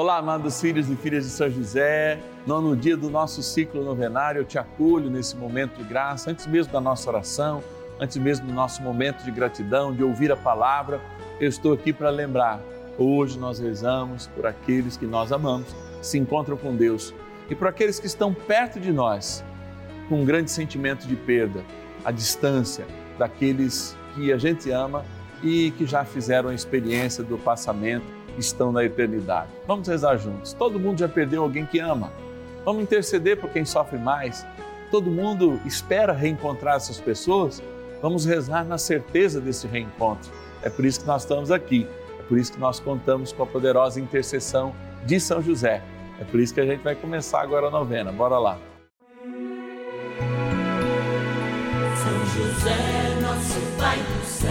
Olá, amados filhos e filhas de São José. Nono dia do nosso ciclo novenário, eu te acolho nesse momento de graça, antes mesmo da nossa oração, antes mesmo do nosso momento de gratidão, de ouvir a palavra. Eu estou aqui para lembrar. Hoje nós rezamos por aqueles que nós amamos, se encontram com Deus, e por aqueles que estão perto de nós, com um grande sentimento de perda, a distância daqueles que a gente ama e que já fizeram a experiência do passamento estão na eternidade. Vamos rezar juntos. Todo mundo já perdeu alguém que ama. Vamos interceder por quem sofre mais. Todo mundo espera reencontrar essas pessoas. Vamos rezar na certeza desse reencontro. É por isso que nós estamos aqui. É por isso que nós contamos com a poderosa intercessão de São José. É por isso que a gente vai começar agora a novena. Bora lá. São José, nosso Pai do céu,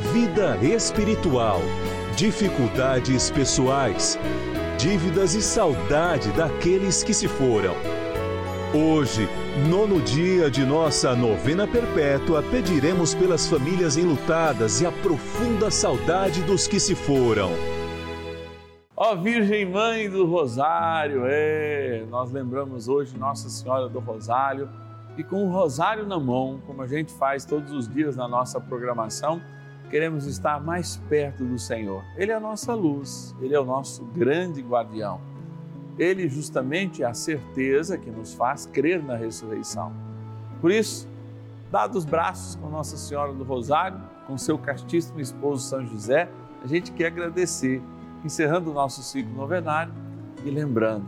vida espiritual, dificuldades pessoais, dívidas e saudade daqueles que se foram. Hoje, nono dia de nossa novena perpétua, pediremos pelas famílias enlutadas e a profunda saudade dos que se foram. Ó Virgem Mãe do Rosário, é, nós lembramos hoje Nossa Senhora do Rosário e com o rosário na mão, como a gente faz todos os dias na nossa programação, queremos estar mais perto do Senhor. Ele é a nossa luz, ele é o nosso grande guardião. Ele justamente é a certeza que nos faz crer na ressurreição. Por isso, dados os braços com Nossa Senhora do Rosário, com seu castíssimo esposo São José, a gente quer agradecer, encerrando o nosso ciclo novenário e lembrando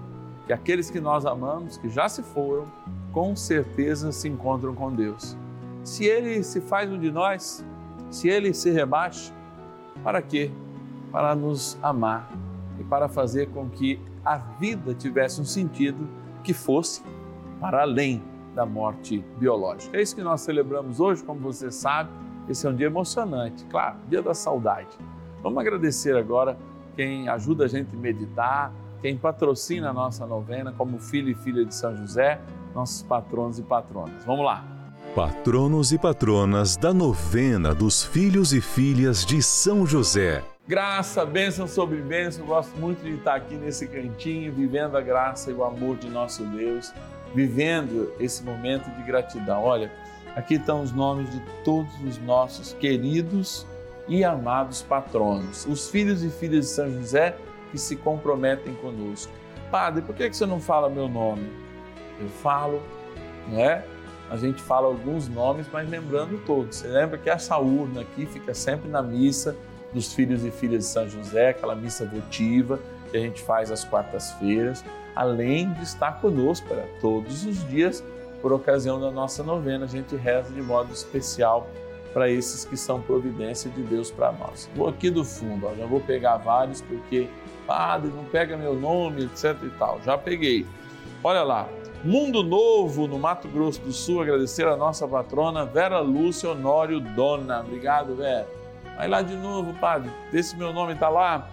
que aqueles que nós amamos, que já se foram, com certeza se encontram com Deus. Se Ele se faz um de nós, se ele se rebaixa, para quê? Para nos amar e para fazer com que a vida tivesse um sentido que fosse para além da morte biológica. É isso que nós celebramos hoje, como você sabe, esse é um dia emocionante, claro, dia da saudade. Vamos agradecer agora quem ajuda a gente a meditar, quem patrocina a nossa novena, como filho e filha de São José, nossos patronos e patronas. Vamos lá. Patronos e patronas da novena dos filhos e filhas de São José. Graça, bênção sobre bênção. Gosto muito de estar aqui nesse cantinho, vivendo a graça e o amor de nosso Deus, vivendo esse momento de gratidão. Olha, aqui estão os nomes de todos os nossos queridos e amados patronos, os filhos e filhas de São José que se comprometem conosco. Padre, por que você não fala meu nome? Eu falo, não é? A gente fala alguns nomes, mas lembrando todos. Você lembra que essa urna aqui fica sempre na missa dos filhos e filhas de São José, aquela missa votiva que a gente faz às quartas-feiras, além de estar conosco para todos os dias, por ocasião da nossa novena, a gente reza de modo especial para esses que são providência de Deus para nós. Vou aqui do fundo, ó, já vou pegar vários porque, padre, não pega meu nome, etc e tal. Já peguei. Olha lá, Mundo Novo, no Mato Grosso do Sul, agradecer a nossa patrona Vera Lúcia Honório Dona. Obrigado, Vera. Vai lá de novo, padre. Desse meu nome está lá.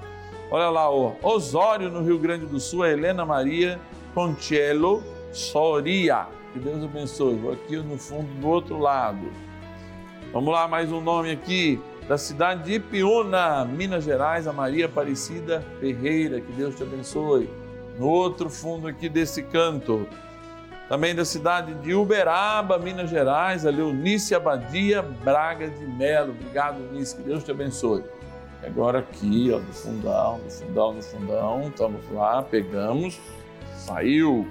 Olha lá, ó. Osório, no Rio Grande do Sul, a Helena Maria Contiello Soria. Que Deus abençoe. Vou aqui no fundo do outro lado. Vamos lá, mais um nome aqui. Da cidade de Ipiúna, Minas Gerais, a Maria Aparecida Ferreira, que Deus te abençoe. No outro fundo aqui desse canto, também da cidade de Uberaba, Minas Gerais, a Leonice Abadia Braga de Melo. Obrigado, Eunice, que Deus te abençoe. Agora aqui, ó, no fundão, no fundão, no fundão, estamos lá, pegamos, saiu.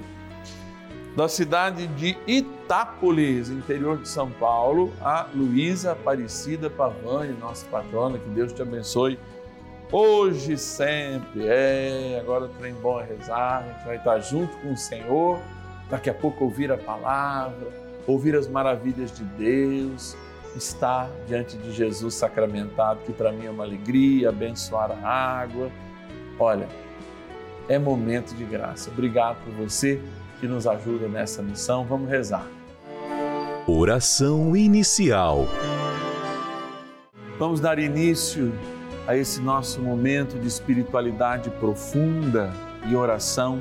Da cidade de Itápolis, interior de São Paulo, a Luísa Aparecida Pavani, nossa patrona, que Deus te abençoe hoje sempre. É, agora o trem bom é rezar, a gente vai estar junto com o Senhor, daqui a pouco ouvir a palavra, ouvir as maravilhas de Deus, estar diante de Jesus sacramentado, que para mim é uma alegria, abençoar a água. Olha, é momento de graça. Obrigado por você que nos ajuda nessa missão. Vamos rezar. Oração inicial. Vamos dar início a esse nosso momento de espiritualidade profunda e oração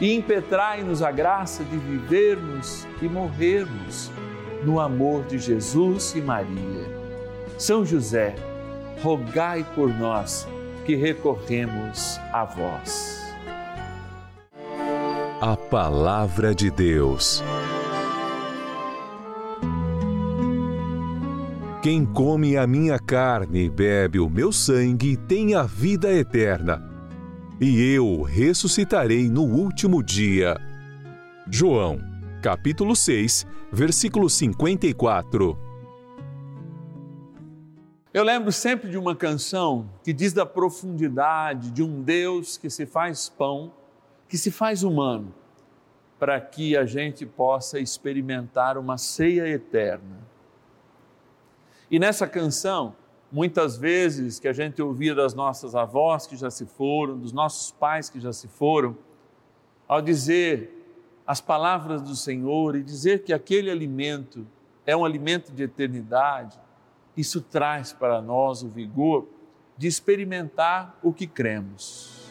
e impetrai-nos a graça de vivermos e morrermos no amor de Jesus e Maria. São José, rogai por nós que recorremos a vós. A Palavra de Deus. Quem come a minha carne e bebe o meu sangue tem a vida eterna, e eu ressuscitarei no último dia. João, capítulo 6, versículo 54. Eu lembro sempre de uma canção que diz da profundidade de um Deus que se faz pão, que se faz humano, para que a gente possa experimentar uma ceia eterna. E nessa canção, muitas vezes que a gente ouvia das nossas avós que já se foram, dos nossos pais que já se foram, ao dizer as palavras do Senhor e dizer que aquele alimento é um alimento de eternidade, isso traz para nós o vigor de experimentar o que cremos.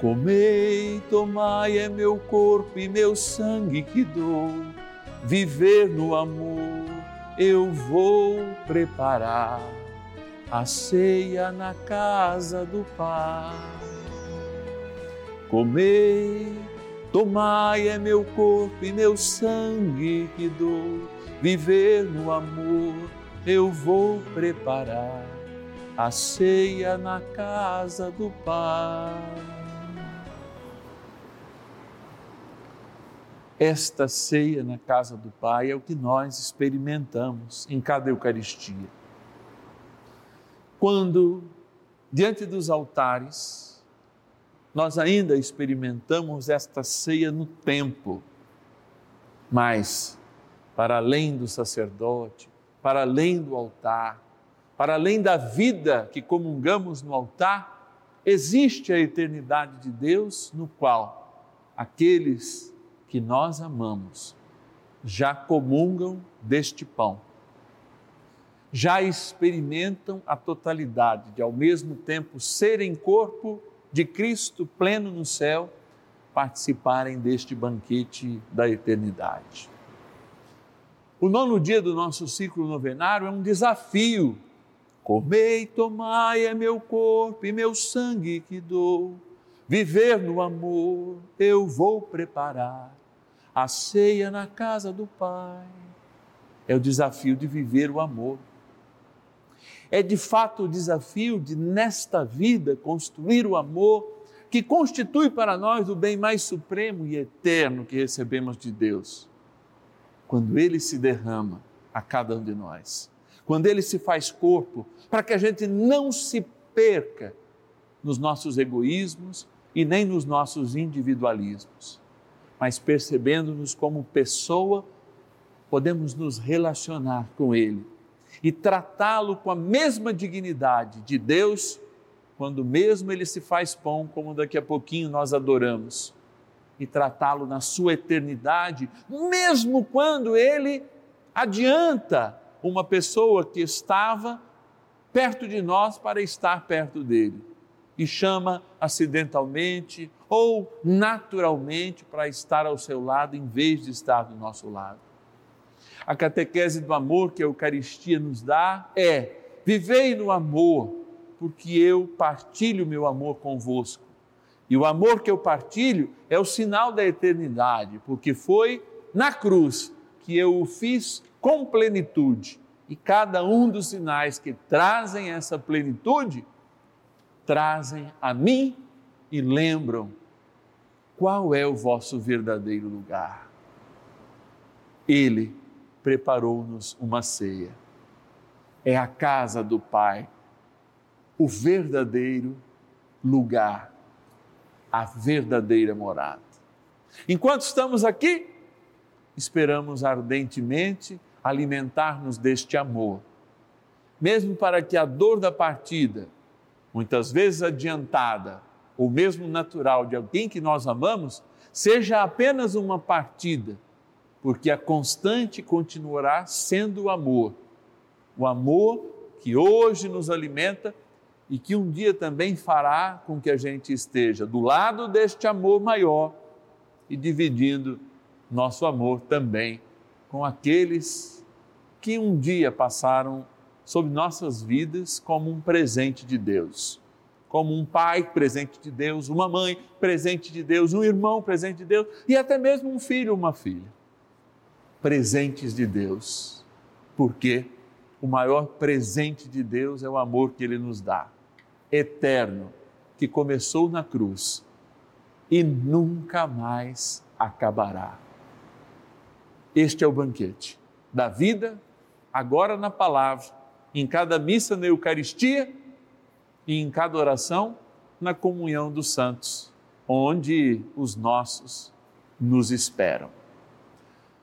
Comei, tomai é meu corpo e meu sangue que dou, viver no amor eu vou preparar a ceia na casa do Pai. Comei, tomai é meu corpo e meu sangue que dou, viver no amor eu vou preparar a ceia na casa do Pai. Esta ceia na casa do Pai é o que nós experimentamos em cada Eucaristia. Quando, diante dos altares, nós ainda experimentamos esta ceia no tempo, mas para além do sacerdote, para além do altar, para além da vida que comungamos no altar, existe a eternidade de Deus no qual aqueles que nós amamos já comungam deste pão, já experimentam a totalidade de, ao mesmo tempo, serem corpo de Cristo pleno no céu, participarem deste banquete da eternidade. O nono dia do nosso ciclo novenário é um desafio. Comei, tomai é meu corpo e meu sangue que dou. Viver no amor eu vou preparar a ceia na casa do Pai. É o desafio de viver o amor. É de fato o desafio de, nesta vida, construir o amor que constitui para nós o bem mais supremo e eterno que recebemos de Deus. Quando Ele se derrama a cada um de nós, quando Ele se faz corpo, para que a gente não se perca nos nossos egoísmos e nem nos nossos individualismos mas percebendo-nos como pessoa, podemos nos relacionar com Ele e tratá-lo com a mesma dignidade de Deus, quando mesmo Ele se faz pão, como daqui a pouquinho nós adoramos, e tratá-lo na sua eternidade, mesmo quando Ele adianta uma pessoa que estava perto de nós para estar perto dele e chama acidentalmente ou naturalmente para estar ao seu lado em vez de estar do nosso lado. A catequese do amor que a Eucaristia nos dá é: vivei no amor, porque eu partilho meu amor convosco. E o amor que eu partilho é o sinal da eternidade, porque foi na cruz que eu o fiz com plenitude. E cada um dos sinais que trazem essa plenitude trazem a mim e lembram qual é o vosso verdadeiro lugar. Ele preparou-nos uma ceia. É a casa do Pai, o verdadeiro lugar, a verdadeira morada. Enquanto estamos aqui, esperamos ardentemente alimentar-nos deste amor, mesmo para que a dor da partida muitas vezes adiantada, ou mesmo natural de alguém que nós amamos, seja apenas uma partida, porque a constante continuará sendo o amor. O amor que hoje nos alimenta e que um dia também fará com que a gente esteja do lado deste amor maior e dividindo nosso amor também com aqueles que um dia passaram sobre nossas vidas como um presente de Deus. Como um pai presente de Deus, uma mãe presente de Deus, um irmão presente de Deus e até mesmo um filho ou uma filha. Presentes de Deus. Porque o maior presente de Deus é o amor que ele nos dá, eterno, que começou na cruz e nunca mais acabará. Este é o banquete da vida, agora na palavra em cada missa na Eucaristia e em cada oração na comunhão dos santos, onde os nossos nos esperam.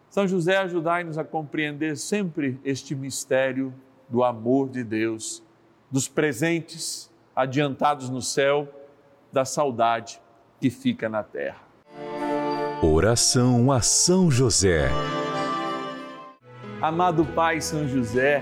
São José, ajudai-nos a compreender sempre este mistério do amor de Deus, dos presentes adiantados no céu, da saudade que fica na terra. Oração a São José. Amado Pai São José,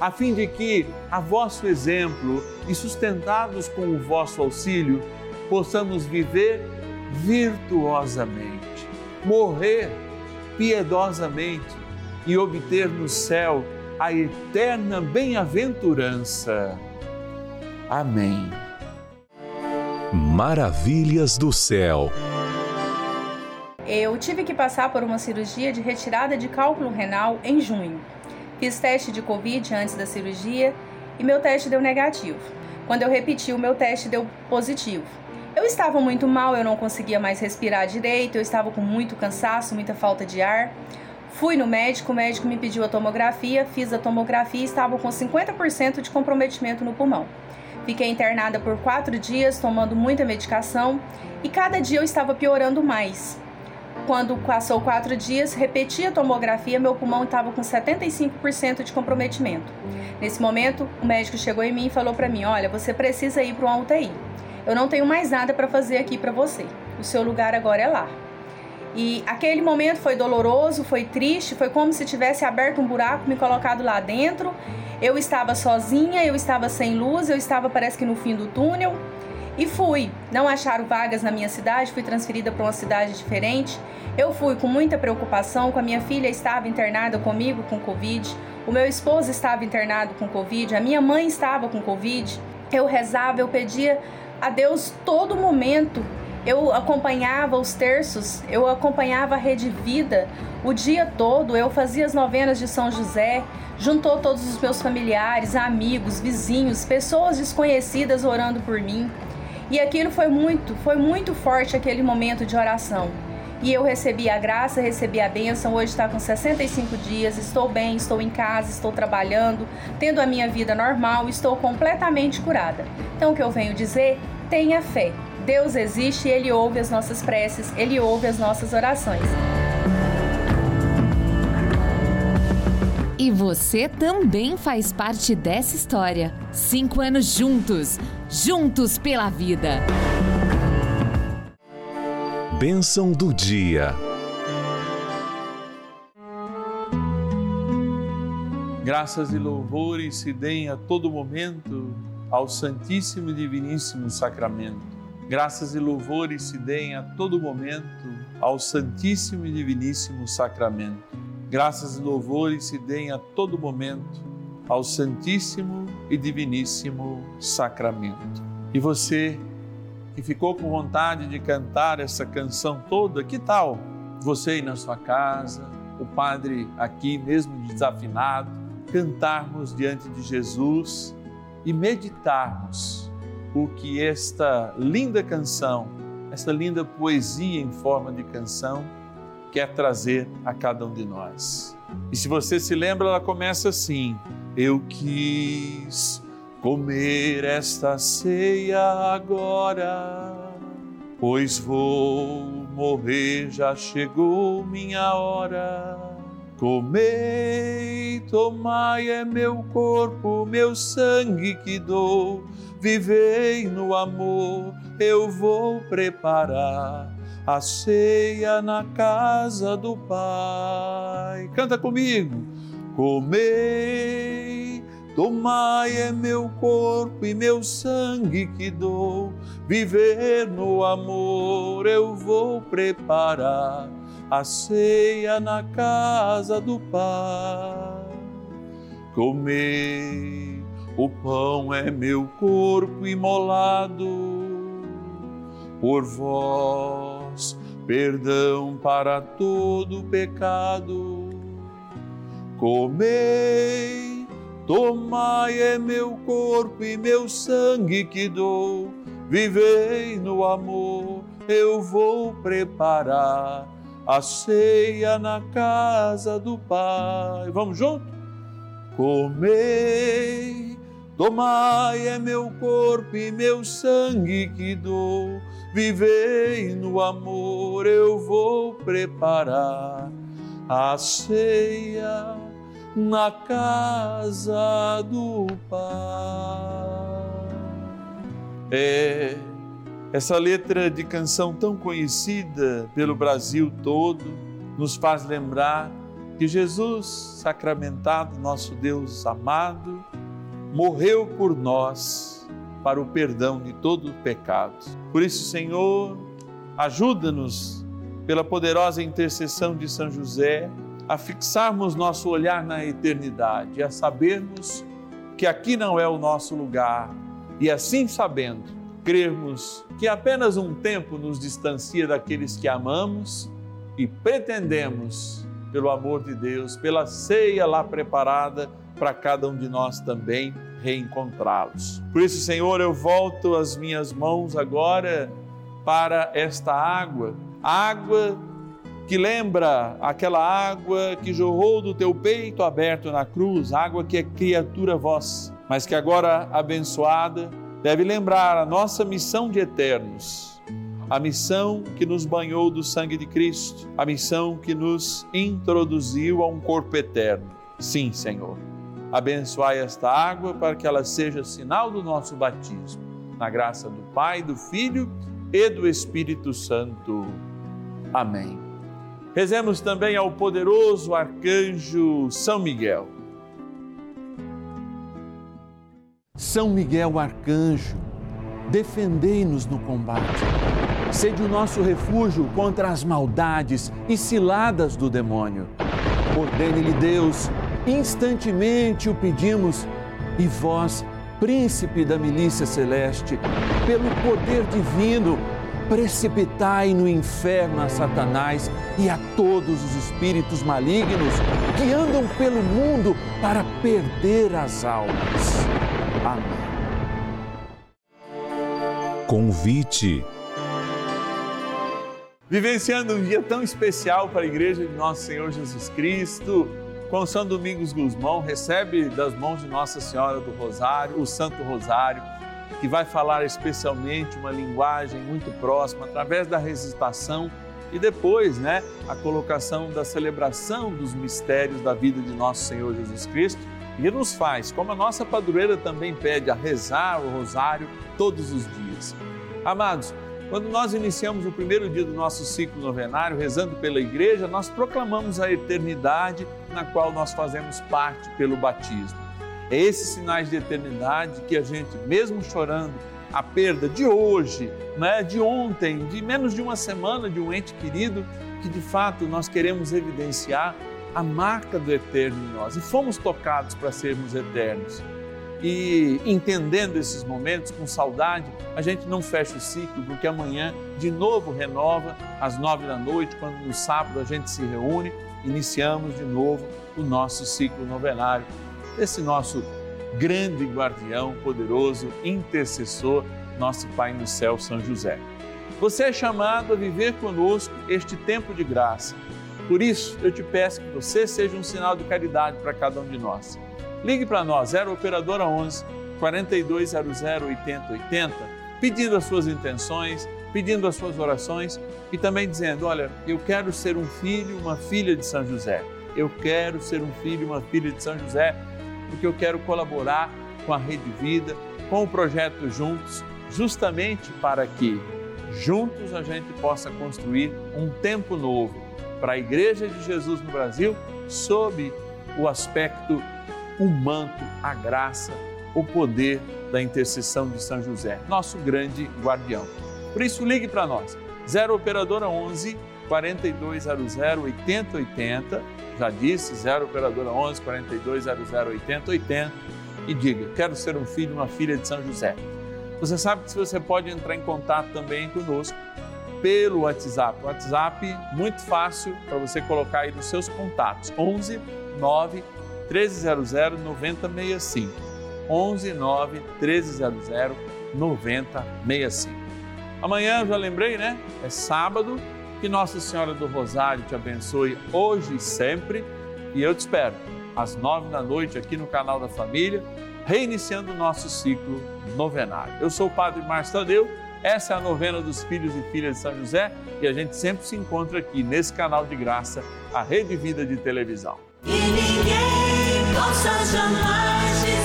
a fim de que, a vosso exemplo e sustentados com o vosso auxílio, possamos viver virtuosamente, morrer piedosamente e obter no céu a eterna bem-aventurança. Amém. Maravilhas do céu. Eu tive que passar por uma cirurgia de retirada de cálculo renal em junho. Fiz teste de Covid antes da cirurgia e meu teste deu negativo. Quando eu repeti, o meu teste deu positivo. Eu estava muito mal, eu não conseguia mais respirar direito, eu estava com muito cansaço, muita falta de ar. Fui no médico, o médico me pediu a tomografia, fiz a tomografia e estava com 50% de comprometimento no pulmão. Fiquei internada por quatro dias, tomando muita medicação e cada dia eu estava piorando mais. Quando passou quatro dias, repeti a tomografia, meu pulmão estava com 75% de comprometimento. Nesse momento, o médico chegou em mim e falou para mim: Olha, você precisa ir para uma UTI. Eu não tenho mais nada para fazer aqui para você. O seu lugar agora é lá. E aquele momento foi doloroso, foi triste, foi como se tivesse aberto um buraco, me colocado lá dentro eu estava sozinha, eu estava sem luz, eu estava parece que no fim do túnel. E fui. Não acharam vagas na minha cidade, fui transferida para uma cidade diferente. Eu fui com muita preocupação, com a minha filha estava internada comigo com Covid, o meu esposo estava internado com Covid, a minha mãe estava com Covid. Eu rezava, eu pedia a Deus todo momento. Eu acompanhava os terços, eu acompanhava a Rede Vida o dia todo, eu fazia as novenas de São José, juntou todos os meus familiares, amigos, vizinhos, pessoas desconhecidas orando por mim. E aquilo foi muito, foi muito forte aquele momento de oração. E eu recebi a graça, recebi a bênção. Hoje está com 65 dias, estou bem, estou em casa, estou trabalhando, tendo a minha vida normal, estou completamente curada. Então o que eu venho dizer? Tenha fé. Deus existe Ele ouve as nossas preces, Ele ouve as nossas orações. E você também faz parte dessa história. Cinco anos juntos, juntos pela vida. Bênção do dia. Graças e louvores se deem a todo momento ao Santíssimo e Diviníssimo Sacramento. Graças e louvores se deem a todo momento ao Santíssimo e Diviníssimo Sacramento Graças e louvores se deem a todo momento ao Santíssimo e Diviníssimo Sacramento. E você que ficou com vontade de cantar essa canção toda, que tal você aí na sua casa, o Padre aqui mesmo desafinado, cantarmos diante de Jesus e meditarmos o que esta linda canção, esta linda poesia em forma de canção, quer trazer a cada um de nós. E se você se lembra, ela começa assim: Eu quis comer esta ceia agora, pois vou morrer, já chegou minha hora. Comei, tomai é meu corpo, meu sangue que dou, vivei no amor, eu vou preparar a ceia na casa do Pai. Canta comigo. Comei, tomai é meu corpo e meu sangue que dou. Viver no amor eu vou preparar a ceia na casa do Pai. Comei, o pão é meu corpo imolado por vós perdão para todo pecado. Comei, tomai é meu corpo e meu sangue que dou, vivei no amor, eu vou preparar a ceia na casa do Pai. Vamos junto? Comei, tomai é meu corpo e meu sangue que dou. Vivei no amor, eu vou preparar a ceia na casa do Pai. É essa letra de canção tão conhecida pelo Brasil todo nos faz lembrar que Jesus, sacramentado, nosso Deus amado, morreu por nós para o perdão de todo o pecado. Por isso, Senhor, ajuda-nos pela poderosa intercessão de São José a fixarmos nosso olhar na eternidade, a sabermos que aqui não é o nosso lugar e assim sabendo crermos que apenas um tempo nos distancia daqueles que amamos e pretendemos, pelo amor de Deus, pela ceia lá preparada para cada um de nós também reencontrá-los. Por isso, Senhor, eu volto as minhas mãos agora para esta água, água que lembra aquela água que jorrou do teu peito aberto na cruz, água que é criatura vossa, mas que agora abençoada deve lembrar a nossa missão de eternos, a missão que nos banhou do sangue de Cristo, a missão que nos introduziu a um corpo eterno. Sim, Senhor. Abençoai esta água para que ela seja sinal do nosso batismo. Na graça do Pai, do Filho e do Espírito Santo. Amém. Rezemos também ao poderoso arcanjo São Miguel São Miguel Arcanjo, defendei-nos no combate. Sede o nosso refúgio contra as maldades e ciladas do demônio. Ordene-lhe Deus, instantemente o pedimos, e vós, príncipe da milícia celeste, pelo poder divino, precipitai no inferno a Satanás e a todos os espíritos malignos que andam pelo mundo para perder as almas. Amém. Convite. Vivenciando um dia tão especial para a Igreja de Nosso Senhor Jesus Cristo, com São Domingos Guzmão, recebe das mãos de Nossa Senhora do Rosário, o Santo Rosário, que vai falar especialmente uma linguagem muito próxima, através da recitação e depois, né, a colocação da celebração dos mistérios da vida de Nosso Senhor Jesus Cristo e nos faz, como a nossa padroeira também pede, a rezar o rosário todos os dias. Amados, quando nós iniciamos o primeiro dia do nosso ciclo novenário, rezando pela igreja, nós proclamamos a eternidade na qual nós fazemos parte pelo batismo. É esses sinais de eternidade que a gente, mesmo chorando a perda de hoje, né, de ontem, de menos de uma semana de um ente querido, que de fato nós queremos evidenciar a marca do eterno em nós e fomos tocados para sermos eternos. E entendendo esses momentos com saudade, a gente não fecha o ciclo, porque amanhã de novo renova às nove da noite, quando no sábado a gente se reúne, iniciamos de novo o nosso ciclo novenário. Esse nosso grande guardião, poderoso, intercessor, nosso Pai no céu, São José. Você é chamado a viver conosco este tempo de graça por isso, eu te peço que você seja um sinal de caridade para cada um de nós. Ligue para nós, 0 Operadora 11 4200 8080, pedindo as suas intenções, pedindo as suas orações e também dizendo: Olha, eu quero ser um filho, uma filha de São José. Eu quero ser um filho, uma filha de São José, porque eu quero colaborar com a Rede Vida, com o projeto Juntos, justamente para que juntos a gente possa construir um tempo novo para a Igreja de Jesus no Brasil sob o aspecto humano, a graça, o poder da intercessão de São José, nosso grande guardião. Por isso, ligue para nós, 0 Operadora 11 4200 8080, já disse, 0 Operadora 11 4200 8080 e diga: Quero ser um filho, uma filha de São José. Você sabe que você pode entrar em contato também conosco pelo WhatsApp. WhatsApp muito fácil para você colocar aí nos seus contatos. 11 9 1300 9065. 11 9 1300 9065. Amanhã, já lembrei, né? É sábado Que Nossa Senhora do Rosário te abençoe hoje e sempre. E eu te espero às nove da noite aqui no canal da Família, reiniciando o nosso ciclo novenário. Eu sou o Padre Márcio Tadeu. Essa é a novena dos filhos e filhas de São José e a gente sempre se encontra aqui nesse canal de graça, a Rede Vida de Televisão. Possa jamais